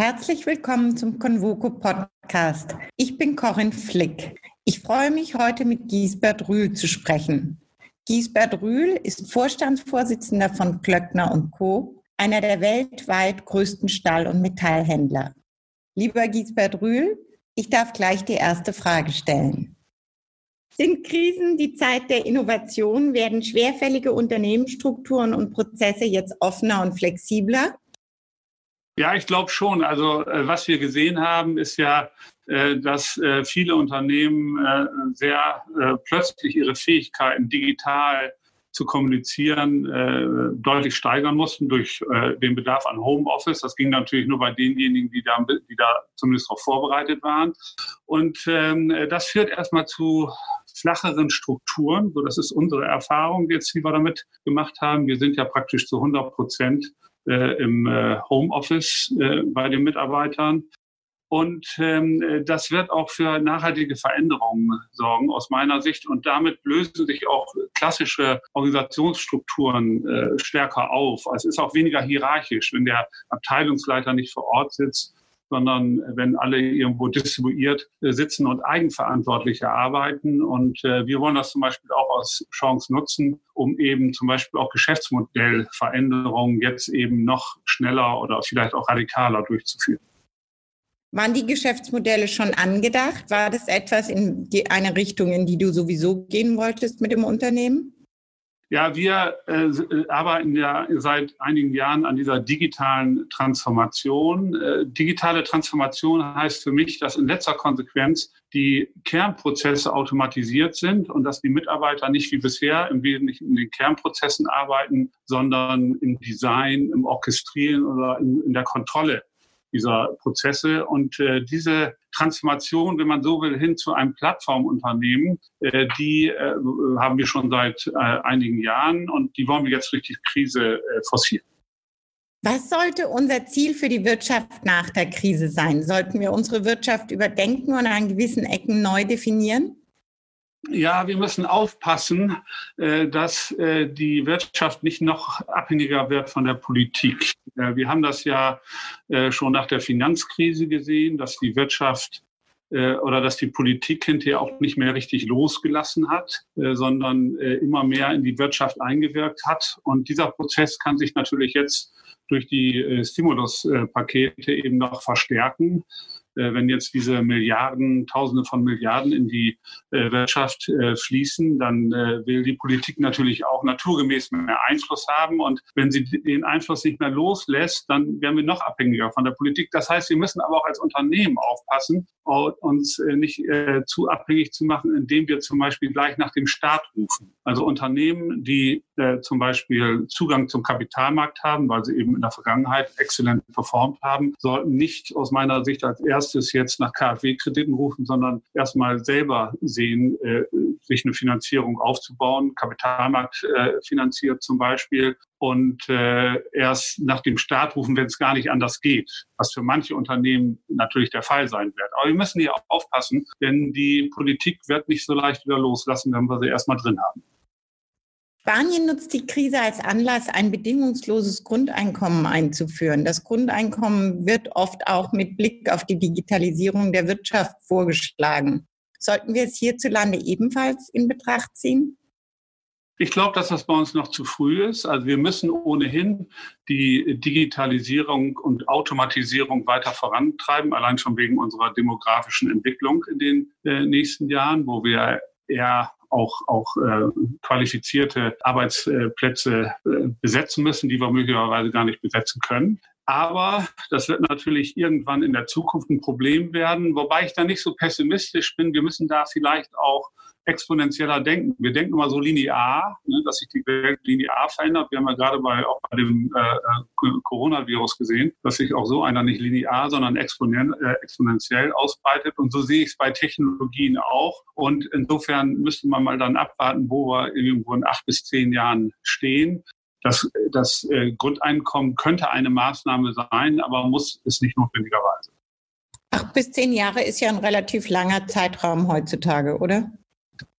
Herzlich willkommen zum Convoco Podcast. Ich bin Corinne Flick. Ich freue mich, heute mit Giesbert Rühl zu sprechen. Giesbert Rühl ist Vorstandsvorsitzender von Klöckner Co., einer der weltweit größten Stahl- und Metallhändler. Lieber Giesbert Rühl, ich darf gleich die erste Frage stellen. Sind Krisen die Zeit der Innovation? Werden schwerfällige Unternehmensstrukturen und Prozesse jetzt offener und flexibler? Ja, ich glaube schon. Also äh, was wir gesehen haben, ist ja, äh, dass äh, viele Unternehmen sehr plötzlich ihre Fähigkeiten digital zu kommunizieren deutlich steigern mussten durch den Bedarf an Homeoffice. Das ging natürlich nur bei denjenigen, die da, die da zumindest darauf vorbereitet waren. Und ähm, das führt erstmal zu flacheren Strukturen. So, das ist unsere Erfahrung jetzt, die wir damit gemacht haben. Wir sind ja praktisch zu 100 Prozent im äh, Homeoffice äh, bei den Mitarbeitern. Und ähm, das wird auch für nachhaltige Veränderungen sorgen aus meiner Sicht. Und damit lösen sich auch klassische Organisationsstrukturen äh, stärker auf. Es ist auch weniger hierarchisch, wenn der Abteilungsleiter nicht vor Ort sitzt, sondern wenn alle irgendwo distribuiert äh, sitzen und eigenverantwortlich arbeiten. Und äh, wir wollen das zum Beispiel auch als Chance nutzen, um eben zum Beispiel auch Geschäftsmodellveränderungen jetzt eben noch schneller oder vielleicht auch radikaler durchzuführen. Waren die Geschäftsmodelle schon angedacht? War das etwas in die, eine Richtung, in die du sowieso gehen wolltest mit dem Unternehmen? Ja, wir äh, arbeiten ja seit einigen Jahren an dieser digitalen Transformation. Äh, digitale Transformation heißt für mich, dass in letzter Konsequenz die Kernprozesse automatisiert sind und dass die Mitarbeiter nicht wie bisher im Wesentlichen in den Kernprozessen arbeiten, sondern im Design, im Orchestrieren oder in, in der Kontrolle dieser Prozesse. Und äh, diese Transformation, wenn man so will, hin zu einem Plattformunternehmen, äh, die äh, haben wir schon seit äh, einigen Jahren und die wollen wir jetzt die Krise äh, forcieren. Was sollte unser Ziel für die Wirtschaft nach der Krise sein? Sollten wir unsere Wirtschaft überdenken und an gewissen Ecken neu definieren? Ja, wir müssen aufpassen, äh, dass äh, die Wirtschaft nicht noch abhängiger wird von der Politik. Wir haben das ja äh, schon nach der Finanzkrise gesehen, dass die Wirtschaft oder dass die Politik hinterher auch nicht mehr richtig losgelassen hat, sondern immer mehr in die Wirtschaft eingewirkt hat. Und dieser Prozess kann sich natürlich jetzt durch die Stimuluspakete eben noch verstärken. Äh, wenn jetzt diese Milliarden, Tausende von Milliarden in die äh, Wirtschaft äh, fließen, dann will die Politik natürlich auch naturgemäß mehr Einfluss haben. Und wenn sie den Einfluss nicht mehr loslässt, dann werden wir noch abhängiger von der Politik. Das heißt, wir müssen aber auch als Unternehmen aufpassen, uns nicht zu abhängig zu machen, indem wir zum Beispiel gleich nach dem Staat rufen. Also Unternehmen, die zum Beispiel Zugang zum Kapitalmarkt haben, weil sie eben in der Vergangenheit exzellent performt haben, sollten nicht aus meiner Sicht als erstes jetzt nach KfW-Krediten rufen, sondern erstmal selber sehen, äh, sich eine Finanzierung aufzubauen, Kapitalmarkt äh, finanziert zum Beispiel und äh, erst nach dem Start rufen, wenn es gar nicht anders geht, was für manche Unternehmen natürlich der Fall sein wird. Aber wir müssen hier aufpassen, denn die Politik wird nicht so leicht wieder loslassen, wenn wir sie erstmal drin haben. Spanien nutzt die Krise als Anlass, ein bedingungsloses Grundeinkommen einzuführen. Das Grundeinkommen wird oft auch mit Blick auf die Digitalisierung der Wirtschaft vorgeschlagen. Sollten wir es hierzulande ebenfalls in Betracht ziehen? Ich glaube, dass das bei uns noch zu früh ist. Also wir müssen ohnehin die Digitalisierung und Automatisierung weiter vorantreiben, allein schon wegen unserer demografischen Entwicklung in den äh, nächsten Jahren, wo wir eher auch, auch äh, qualifizierte Arbeitsplätze äh, besetzen müssen, die wir möglicherweise gar nicht besetzen können. Aber das wird natürlich irgendwann in der Zukunft ein Problem werden, wobei ich da nicht so pessimistisch bin. Wir müssen da vielleicht auch exponentieller denken. Wir denken immer so linear, ne, dass sich die Welt linear verändert. Wir haben ja gerade bei, auch bei dem äh, äh, Coronavirus gesehen, dass sich auch so einer nicht linear, sondern exponent, äh, exponentiell ausbreitet. Und so sehe ich es bei Technologien auch. Und insofern müsste man mal dann abwarten, wo wir irgendwo in acht bis zehn Jahren stehen. Das, das äh, Grundeinkommen könnte eine Maßnahme sein, aber muss es nicht notwendigerweise. Acht bis zehn Jahre ist ja ein relativ langer Zeitraum heutzutage, oder?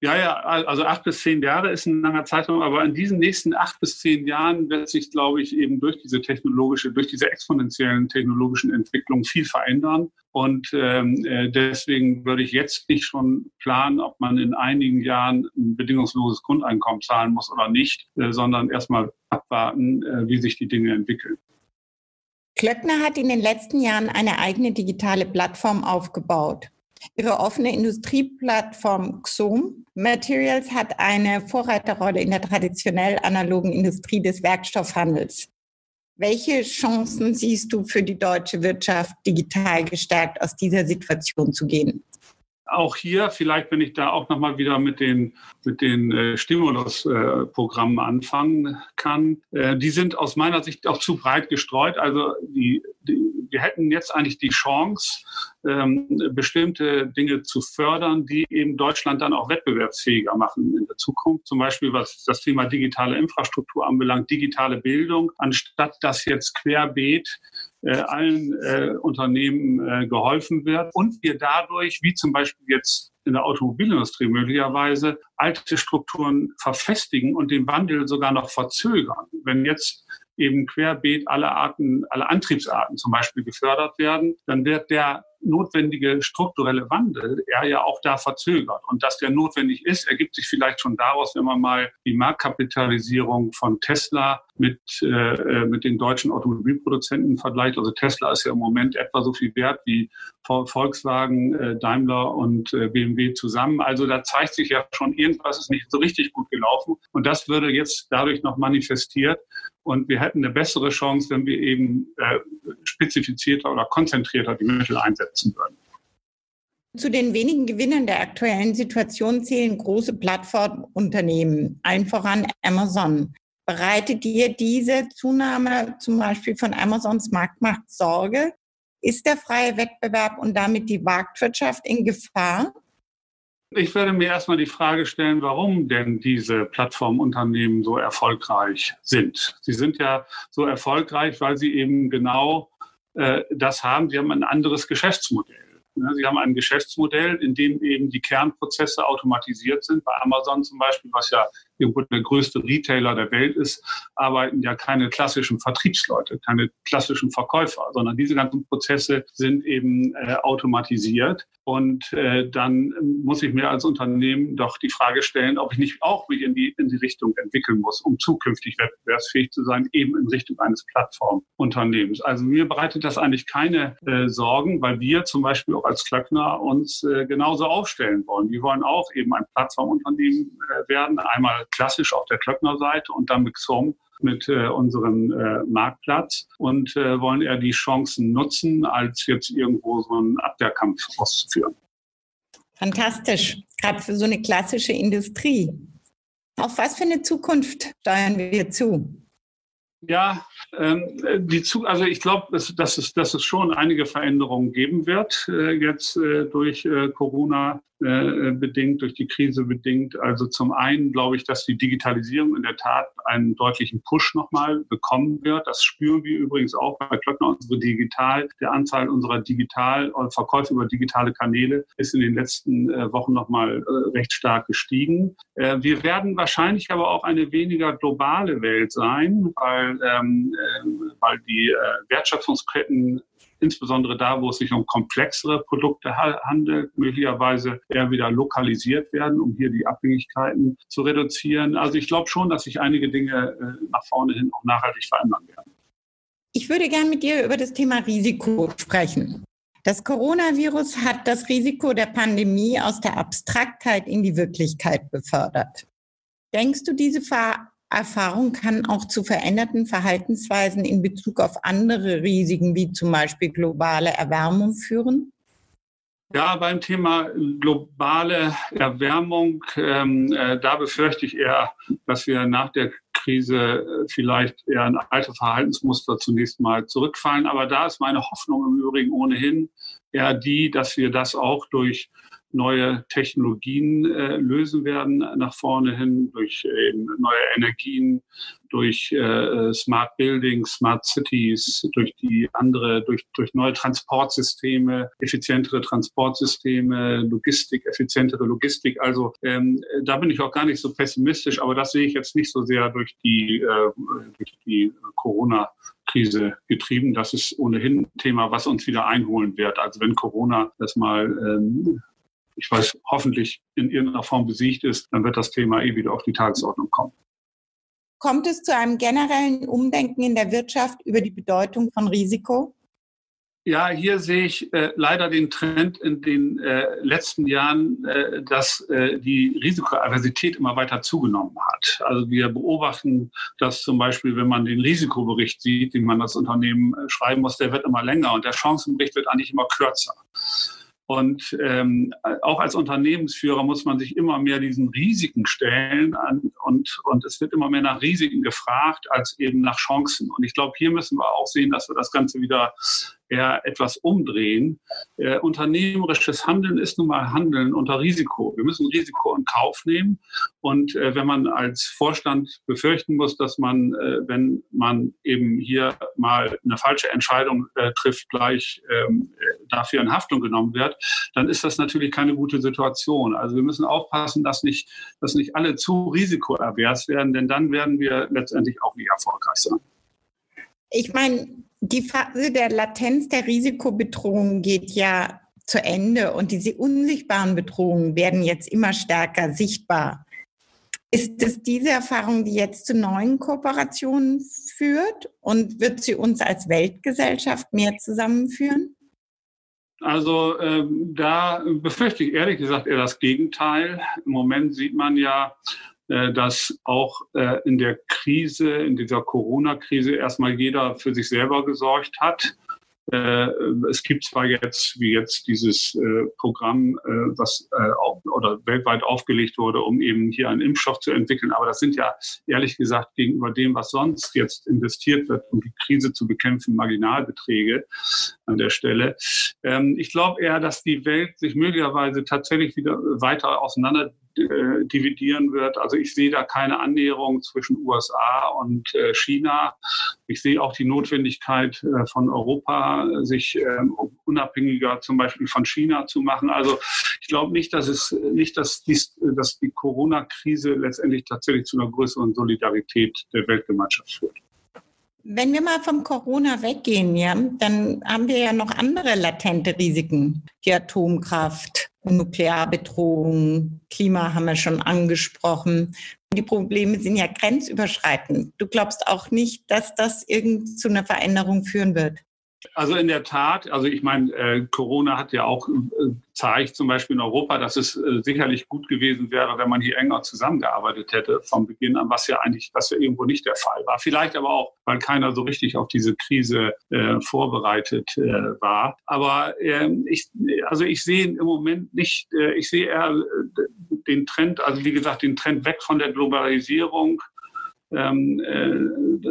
Ja, ja, also acht bis zehn Jahre ist ein langer Zeitraum, aber in diesen nächsten acht bis zehn Jahren wird sich, glaube ich, eben durch diese technologische, durch diese exponentiellen technologischen Entwicklungen viel verändern. Und ähm, äh, deswegen würde ich jetzt nicht schon planen, ob man in einigen Jahren ein bedingungsloses Grundeinkommen zahlen muss oder nicht, äh, sondern erstmal abwarten, äh, wie sich die Dinge entwickeln. Klöckner hat in den letzten Jahren eine eigene digitale Plattform aufgebaut. Ihre offene Industrieplattform XOM Materials hat eine Vorreiterrolle in der traditionell analogen Industrie des Werkstoffhandels. Welche Chancen siehst du für die deutsche Wirtschaft, digital gestärkt aus dieser Situation zu gehen? Auch hier, vielleicht, wenn ich da auch nochmal wieder mit den, mit den äh, Stimulusprogrammen äh, anfangen kann, äh, die sind aus meiner Sicht auch zu breit gestreut. Also die, die, wir hätten jetzt eigentlich die Chance, ähm, bestimmte Dinge zu fördern, die eben Deutschland dann auch wettbewerbsfähiger machen in der Zukunft. Zum Beispiel was das Thema digitale Infrastruktur anbelangt, digitale Bildung, anstatt dass jetzt querbeet allen äh, Unternehmen äh, geholfen wird und wir dadurch, wie zum Beispiel jetzt in der Automobilindustrie möglicherweise, alte Strukturen verfestigen und den Wandel sogar noch verzögern. Wenn jetzt eben querbeet alle Arten, alle Antriebsarten zum Beispiel gefördert werden, dann wird der notwendige strukturelle Wandel er ja auch da verzögert. Und dass der notwendig ist, ergibt sich vielleicht schon daraus, wenn man mal die Marktkapitalisierung von Tesla mit, äh, mit den deutschen Automobilproduzenten vergleicht. Also Tesla ist ja im Moment etwa so viel wert wie Volkswagen, äh, Daimler und äh, BMW zusammen. Also da zeigt sich ja schon, irgendwas ist nicht so richtig gut gelaufen. Und das würde jetzt dadurch noch manifestiert. Und wir hätten eine bessere Chance, wenn wir eben äh, spezifizierter oder konzentrierter die Mittel einsetzen würden. Zu den wenigen Gewinnern der aktuellen Situation zählen große Plattformunternehmen, allen voran Amazon. Bereitet dir diese Zunahme zum Beispiel von Amazons Marktmacht Sorge? Ist der freie Wettbewerb und damit die Marktwirtschaft in Gefahr? Ich werde mir erstmal die Frage stellen, warum denn diese Plattformunternehmen so erfolgreich sind. Sie sind ja so erfolgreich, weil sie eben genau äh, das haben. Sie haben ein anderes Geschäftsmodell. Sie haben ein Geschäftsmodell, in dem eben die Kernprozesse automatisiert sind. Bei Amazon zum Beispiel, was ja irgendwo der größte Retailer der Welt ist, arbeiten ja keine klassischen Vertriebsleute, keine klassischen Verkäufer, sondern diese ganzen Prozesse sind eben äh, automatisiert. Und äh, dann muss ich mir als Unternehmen doch die Frage stellen, ob ich nicht auch mich in die, in die Richtung entwickeln muss, um zukünftig wettbewerbsfähig zu sein, eben in Richtung eines Plattformunternehmens. Also mir bereitet das eigentlich keine äh, Sorgen, weil wir zum Beispiel auch als Klöckner uns äh, genauso aufstellen wollen. Wir wollen auch eben ein Plattformunternehmen äh, werden, einmal klassisch auf der Klöckner-Seite und dann mit XOM mit äh, unserem äh, Marktplatz und äh, wollen eher die Chancen nutzen, als jetzt irgendwo so einen Abwehrkampf auszuführen. Fantastisch, gerade für so eine klassische Industrie. Auf was für eine Zukunft steuern wir zu? Ja, ähm, die zu, also ich glaube, dass, dass, es, dass es schon einige Veränderungen geben wird äh, jetzt äh, durch äh, Corona äh, bedingt, durch die Krise bedingt. Also zum einen glaube ich, dass die Digitalisierung in der Tat einen deutlichen Push nochmal bekommen wird. Das spüren wir übrigens auch bei Klöckner. Unsere Digital, der Anzahl unserer Digital- und Verkäufe über digitale Kanäle ist in den letzten äh, Wochen nochmal äh, recht stark gestiegen. Äh, wir werden wahrscheinlich aber auch eine weniger globale Welt sein, weil, ähm, äh, weil die äh, Wertschöpfungsketten insbesondere da, wo es sich um komplexere Produkte handelt, möglicherweise eher wieder lokalisiert werden, um hier die Abhängigkeiten zu reduzieren. Also ich glaube schon, dass sich einige Dinge äh, nach vorne hin auch nachhaltig verändern werden. Ich würde gerne mit dir über das Thema Risiko sprechen. Das Coronavirus hat das Risiko der Pandemie aus der Abstraktheit in die Wirklichkeit befördert. Denkst du, diese Erfahrung kann auch zu veränderten Verhaltensweisen in Bezug auf andere Risiken, wie zum Beispiel globale Erwärmung führen? Ja, beim Thema globale Erwärmung, ähm, äh, da befürchte ich eher, dass wir nach der Krise äh, vielleicht eher in alte Verhaltensmuster zunächst mal zurückfallen. Aber da ist meine Hoffnung im Übrigen ohnehin, eher die, dass wir das auch durch neue Technologien äh, lösen werden nach vorne hin, durch äh, neue Energien, durch äh, Smart Buildings, Smart Cities, durch die andere, durch, durch neue Transportsysteme, effizientere Transportsysteme, Logistik, effizientere Logistik. Also ähm, da bin ich auch gar nicht so pessimistisch, aber das sehe ich jetzt nicht so sehr durch die, äh, die Corona Krise getrieben. Das ist ohnehin ein Thema, was uns wieder einholen wird. Also wenn Corona das mal ähm, ich weiß, hoffentlich in irgendeiner Form besiegt ist, dann wird das Thema eh wieder auf die Tagesordnung kommen. Kommt es zu einem generellen Umdenken in der Wirtschaft über die Bedeutung von Risiko? Ja, hier sehe ich äh, leider den Trend in den äh, letzten Jahren, äh, dass äh, die Risikoaversität immer weiter zugenommen hat. Also wir beobachten dass zum Beispiel, wenn man den Risikobericht sieht, den man als Unternehmen äh, schreiben muss, der wird immer länger und der Chancenbericht wird eigentlich immer kürzer. Und ähm, auch als Unternehmensführer muss man sich immer mehr diesen Risiken stellen an, und, und es wird immer mehr nach Risiken gefragt als eben nach Chancen. Und ich glaube, hier müssen wir auch sehen, dass wir das Ganze wieder eher etwas umdrehen. Äh, unternehmerisches Handeln ist nun mal Handeln unter Risiko. Wir müssen Risiko in Kauf nehmen. Und äh, wenn man als Vorstand befürchten muss, dass man, äh, wenn man eben hier mal eine falsche Entscheidung äh, trifft, gleich ähm, dafür in Haftung genommen wird, dann ist das natürlich keine gute Situation. Also wir müssen aufpassen, dass nicht, dass nicht alle zu risikoavers werden, denn dann werden wir letztendlich auch nicht erfolgreich sein. Ich meine, die Phase der Latenz der Risikobedrohung geht ja zu Ende und diese unsichtbaren Bedrohungen werden jetzt immer stärker sichtbar. Ist es diese Erfahrung, die jetzt zu neuen Kooperationen führt und wird sie uns als Weltgesellschaft mehr zusammenführen? Also ähm, da befürchte ich ehrlich gesagt eher das Gegenteil. Im Moment sieht man ja, äh, dass auch äh, in der Krise, in dieser Corona-Krise erstmal jeder für sich selber gesorgt hat äh, es gibt zwar jetzt, wie jetzt dieses äh, Programm, äh, was oder weltweit aufgelegt wurde, um eben hier einen Impfstoff zu entwickeln, aber das sind ja ehrlich gesagt gegenüber dem, was sonst jetzt investiert wird, um die Krise zu bekämpfen, Marginalbeträge an der Stelle. Ähm, ich glaube eher, dass die Welt sich möglicherweise tatsächlich wieder weiter auseinander äh, dividieren wird. Also ich sehe da keine Annäherung zwischen USA und äh, China. Ich sehe auch die Notwendigkeit äh, von Europa, sich ähm, unabhängiger zum Beispiel von China zu machen. Also ich glaube nicht, dass es nicht, dass, dies, dass die Corona-Krise letztendlich tatsächlich zu einer größeren Solidarität der Weltgemeinschaft führt. Wenn wir mal vom Corona weggehen, ja, dann haben wir ja noch andere latente Risiken. Die Atomkraft, Nuklearbedrohung, Klima haben wir schon angesprochen. Die Probleme sind ja grenzüberschreitend. Du glaubst auch nicht, dass das irgend zu einer Veränderung führen wird? Also in der Tat, also ich meine, äh, Corona hat ja auch äh, zeigt zum Beispiel in Europa, dass es äh, sicherlich gut gewesen wäre, wenn man hier enger zusammengearbeitet hätte vom Beginn an, was ja eigentlich, was ja irgendwo nicht der Fall war. Vielleicht aber auch, weil keiner so richtig auf diese Krise äh, vorbereitet äh, war. Aber ähm, ich, also ich sehe im Moment nicht, äh, ich sehe eher den Trend, also wie gesagt, den Trend weg von der Globalisierung ähm, äh,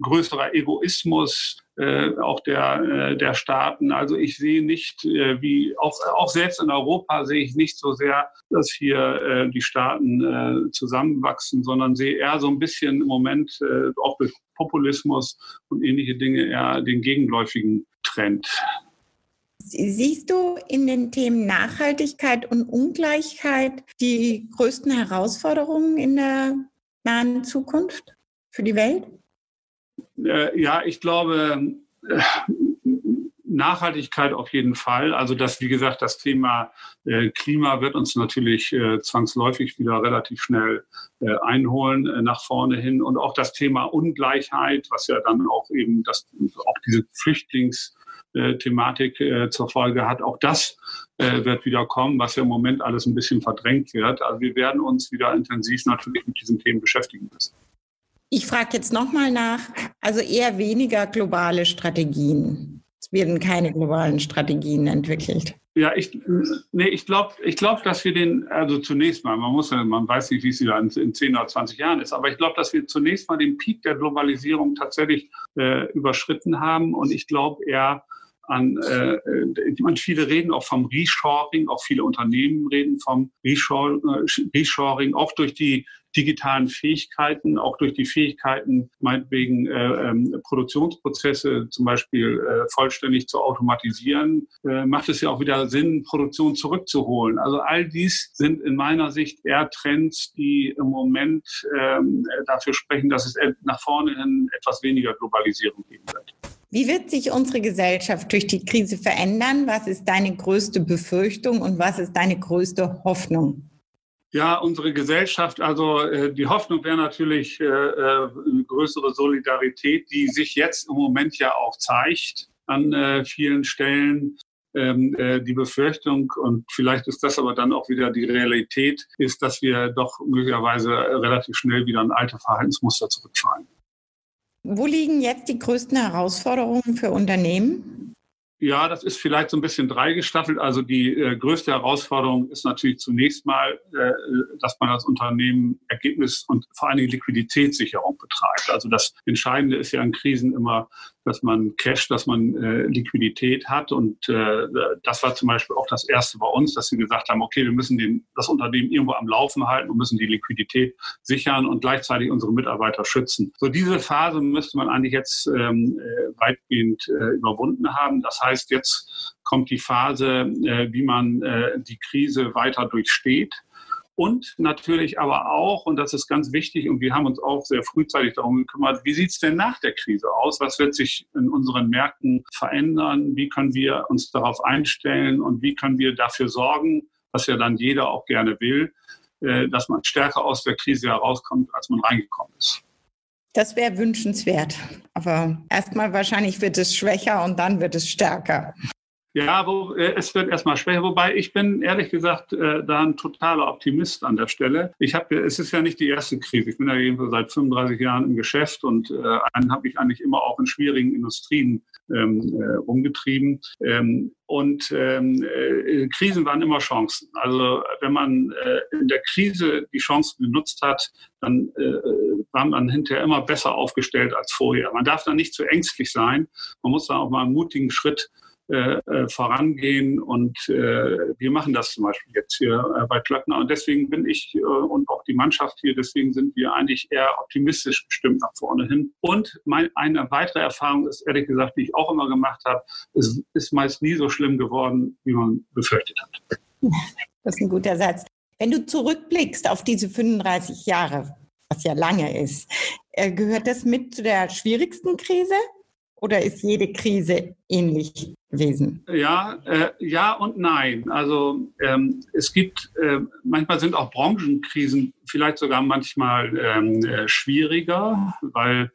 größerer Egoismus äh, auch der, äh, der Staaten. Also ich sehe nicht, äh, wie auch, auch selbst in Europa sehe ich nicht so sehr, dass hier äh, die Staaten äh, zusammenwachsen, sondern sehe eher so ein bisschen im Moment äh, auch durch Populismus und ähnliche Dinge eher den gegenläufigen Trend. Siehst du in den Themen Nachhaltigkeit und Ungleichheit die größten Herausforderungen in der nahen Zukunft für die Welt? Äh, ja, ich glaube, äh, Nachhaltigkeit auf jeden Fall. Also das, wie gesagt, das Thema äh, Klima wird uns natürlich zwangsläufig wieder relativ schnell einholen nach vorne hin. Und auch das Thema Ungleichheit, was ja dann auch eben das, auch diese Flüchtlingsthematik zur Folge hat, auch das wird wieder kommen, was ja im Moment alles ein bisschen verdrängt wird. Also wir werden uns wieder intensiv natürlich mit diesen Themen beschäftigen müssen. Ich frage jetzt nochmal nach, also eher weniger globale Strategien. Es werden keine globalen Strategien entwickelt. Ja, ich, nee, ich glaube, ich glaub, dass wir den, also zunächst mal, man muss ja, man weiß nicht, wie es wieder in, in 10 oder 20 Jahren ist, aber ich glaube, dass wir zunächst mal den Peak der Globalisierung tatsächlich äh, überschritten haben und ich glaube eher, an, äh, äh viele reden auch vom Reshoring, auch viele Unternehmen reden vom Reshoring, auch durch die digitalen Fähigkeiten, auch durch die Fähigkeiten, meinetwegen äh, ähm, Produktionsprozesse zum Beispiel äh, vollständig zu automatisieren, äh, macht es ja auch wieder Sinn, Produktion zurückzuholen. Also all dies sind in meiner Sicht eher Trends, die im Moment ähm, dafür sprechen, dass es nach vorne hin etwas weniger Globalisierung geben wird. Wie wird sich unsere Gesellschaft durch die Krise verändern? Was ist deine größte Befürchtung und was ist deine größte Hoffnung? Ja, unsere Gesellschaft, also äh, die Hoffnung wäre natürlich äh, äh, eine größere Solidarität, die sich jetzt im Moment ja auch zeigt an vielen Stellen. Ähm, äh, die Befürchtung, und vielleicht ist das aber dann auch wieder die Realität, ist, dass wir doch möglicherweise relativ schnell wieder in alte Verhaltensmuster zurückfallen. Wo liegen jetzt die größten Herausforderungen für Unternehmen? Ja, das ist vielleicht so ein bisschen dreigestaffelt. Also die äh, größte Herausforderung ist natürlich zunächst mal, äh, dass man als Unternehmen Ergebnis und vor allen Dingen Liquiditätssicherung betreibt. Also das Entscheidende ist ja in Krisen immer dass man Cash, dass man äh, Liquidität hat. Und äh, das war zum Beispiel auch das Erste bei uns, dass wir gesagt haben, okay, wir müssen den, das Unternehmen irgendwo am Laufen halten und müssen die Liquidität sichern und gleichzeitig unsere Mitarbeiter schützen. So diese Phase müsste man eigentlich jetzt ähm, äh, weitgehend äh, überwunden haben. Das heißt, jetzt kommt die Phase, äh, wie man äh, die Krise weiter durchsteht. Und natürlich aber auch, und das ist ganz wichtig, und wir haben uns auch sehr frühzeitig darum gekümmert, wie sieht es denn nach der Krise aus? Was wird sich in unseren Märkten verändern? Wie können wir uns darauf einstellen und wie können wir dafür sorgen, was ja dann jeder auch gerne will, äh, dass man stärker aus der Krise herauskommt, als man reingekommen ist. Das wäre wünschenswert. Aber erstmal wahrscheinlich wird es schwächer und dann wird es stärker. Ja, wo, äh, es wird erstmal schwächer, wobei ich bin ehrlich gesagt äh, da ein totaler Optimist an der Stelle. Ich habe, es ist ja nicht die erste Krise. Ich bin ja jedenfalls seit 35 Jahren im Geschäft und äh, einen habe ich eigentlich immer auch in schwierigen Industrien ähm, äh, umgetrieben. Ähm, und ähm, äh, Krisen waren immer Chancen. Also wenn man äh, in der Krise die Chancen genutzt hat, dann äh, war man hinterher immer besser aufgestellt als vorher. Man darf da nicht zu ängstlich sein. Man muss da auch mal einen mutigen Schritt äh, äh, vorangehen. Und äh, wir machen das zum Beispiel jetzt hier äh, bei Klöckner. Und deswegen bin ich äh, und auch die Mannschaft hier, deswegen sind wir eigentlich eher optimistisch bestimmt nach vorne hin. Und mein, eine weitere Erfahrung ist, ehrlich gesagt, die ich auch immer gemacht habe, es ist meist nie so schlimm geworden, wie man befürchtet hat. Das ist ein guter Satz. Wenn du zurückblickst auf diese 35 Jahre, was ja lange ist, äh, gehört das mit zu der schwierigsten Krise? Oder ist jede Krise ähnlich gewesen? Ja, äh, ja und nein. Also ähm, es gibt, äh, manchmal sind auch Branchenkrisen vielleicht sogar manchmal ähm, äh, schwieriger, weil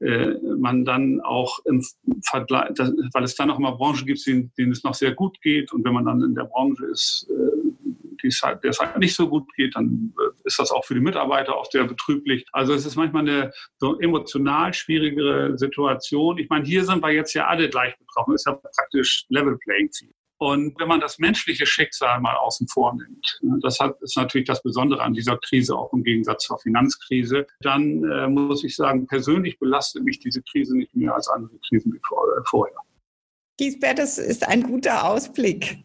äh, man dann auch im Vergleich, weil es dann auch immer Branchen gibt, denen, denen es noch sehr gut geht. Und wenn man dann in der Branche ist, äh, die es halt, der es halt nicht so gut geht, dann äh, ist das auch für die Mitarbeiter auch sehr betrüblich. Also es ist manchmal eine so emotional schwierigere Situation. Ich meine, hier sind wir jetzt ja alle gleich betroffen. Es ist ja praktisch Level Playing Field. Und wenn man das menschliche Schicksal mal außen vor nimmt, ne, das ist natürlich das Besondere an dieser Krise, auch im Gegensatz zur Finanzkrise, dann äh, muss ich sagen, persönlich belastet mich diese Krise nicht mehr als andere Krisen wie äh, vorher. Giesbert, das ist ein guter Ausblick.